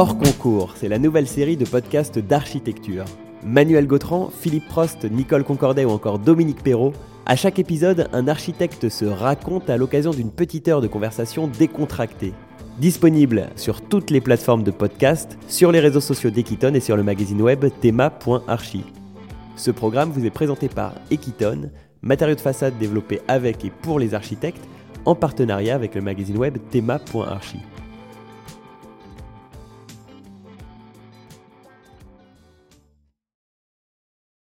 Hors concours, c'est la nouvelle série de podcasts d'architecture. Manuel Gautran, Philippe Prost, Nicole Concordet ou encore Dominique Perrault, à chaque épisode, un architecte se raconte à l'occasion d'une petite heure de conversation décontractée. Disponible sur toutes les plateformes de podcast, sur les réseaux sociaux d'Equiton et sur le magazine web thema.archi. Ce programme vous est présenté par Equiton, matériaux de façade développés avec et pour les architectes, en partenariat avec le magazine web thema.archi.